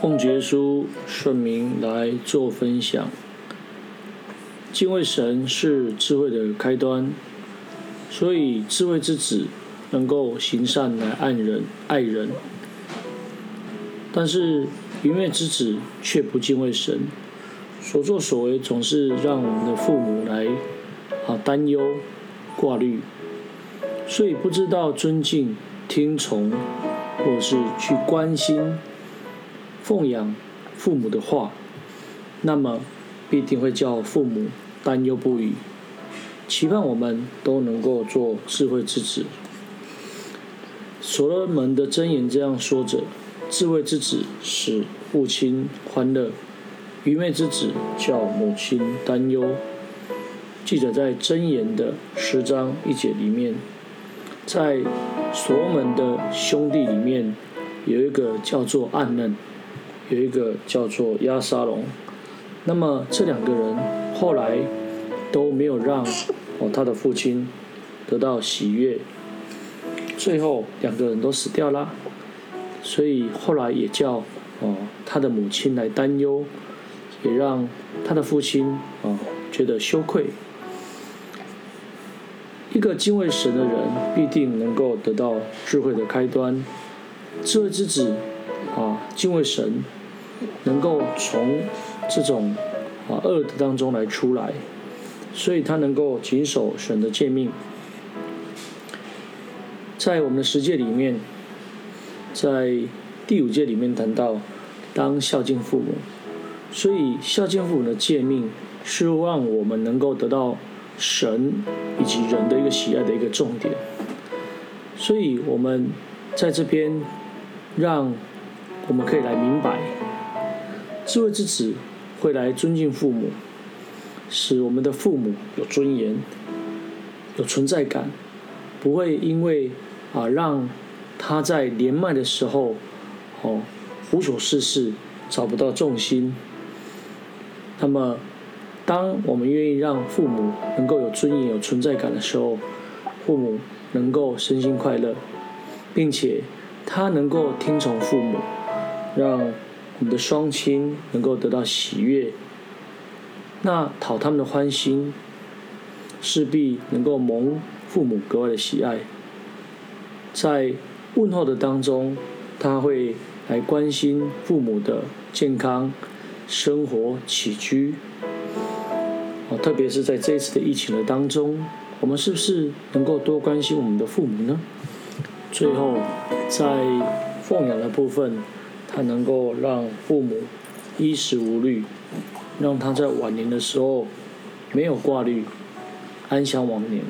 奉耶稣圣名来做分享。敬畏神是智慧的开端，所以智慧之子能够行善来爱人、爱人。但是愚昧之子却不敬畏神，所作所为总是让我们的父母来啊担忧、挂虑，所以不知道尊敬、听从，或是去关心、奉养父母的话，那么必定会叫父母担忧不已。期盼我们都能够做智慧之子。所罗门的箴言这样说着。智慧之子使父亲欢乐，愚昧之子叫母亲担忧。记者在箴言的十章一节里面，在所罗门的兄弟里面，有一个叫做暗嫩，有一个叫做亚沙龙。那么这两个人后来都没有让哦他的父亲得到喜悦，最后两个人都死掉了。所以后来也叫哦他的母亲来担忧，也让他的父亲啊觉得羞愧。一个敬畏神的人必定能够得到智慧的开端，智慧之子啊敬畏神，能够从这种啊恶的当中来出来，所以他能够谨守神的诫命。在我们的十诫里面。在第五诫里面谈到，当孝敬父母，所以孝敬父母的诫命是让我们能够得到神以及人的一个喜爱的一个重点。所以我们在这边，让我们可以来明白，智慧之子会来尊敬父母，使我们的父母有尊严、有存在感，不会因为啊让。他在年迈的时候，哦，无所事事，找不到重心。那么，当我们愿意让父母能够有尊严、有存在感的时候，父母能够身心快乐，并且他能够听从父母，让你的双亲能够得到喜悦，那讨他们的欢心，势必能够蒙父母格外的喜爱，在。问候的当中，他会来关心父母的健康、生活起居。哦，特别是在这一次的疫情的当中，我们是不是能够多关心我们的父母呢？最后，在奉养的部分，他能够让父母衣食无虑，让他在晚年的时候没有挂虑，安享晚年。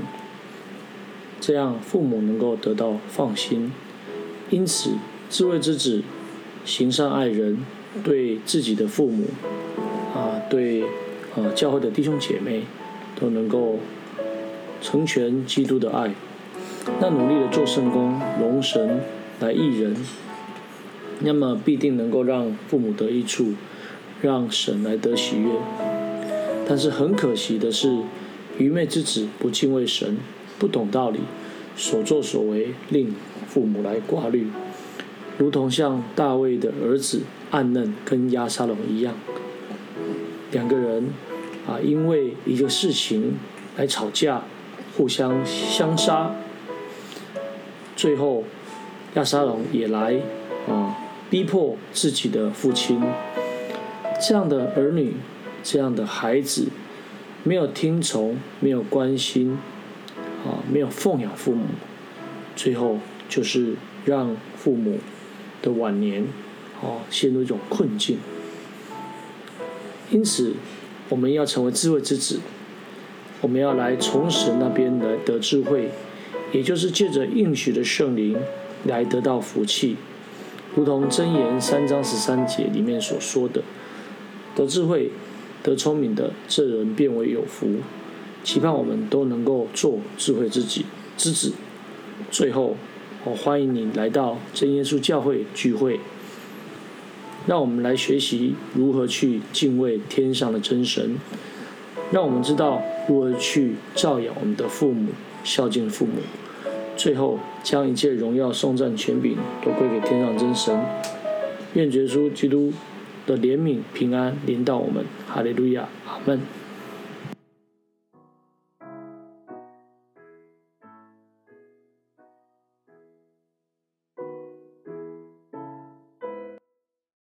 这样，父母能够得到放心。因此，智慧之子行善爱人，对自己的父母啊，对啊教会的弟兄姐妹，都能够成全基督的爱。那努力的做圣工，荣神来益人，那么必定能够让父母得益处，让神来得喜悦。但是很可惜的是，愚昧之子不敬畏神，不懂道理，所作所为令。父母来挂虑，如同像大卫的儿子暗嫩跟亚沙龙一样，两个人啊，因为一个事情来吵架，互相相杀，最后亚沙龙也来啊逼迫自己的父亲。这样的儿女，这样的孩子，没有听从，没有关心，啊，没有奉养父母，最后。就是让父母的晚年，哦，陷入一种困境。因此，我们要成为智慧之子，我们要来从神那边来得智慧，也就是借着应许的圣灵来得到福气，如同箴言三章十三节里面所说的：“得智慧、得聪明的这人便为有福。”期盼我们都能够做智慧之子，之子。最后。我欢迎你来到真耶稣教会聚会，让我们来学习如何去敬畏天上的真神，让我们知道如何去照养我们的父母，孝敬父母，最后将一切荣耀、颂赞、权柄都归给天上真神。愿耶稣基督的怜悯平安临到我们，哈利路亚，阿门。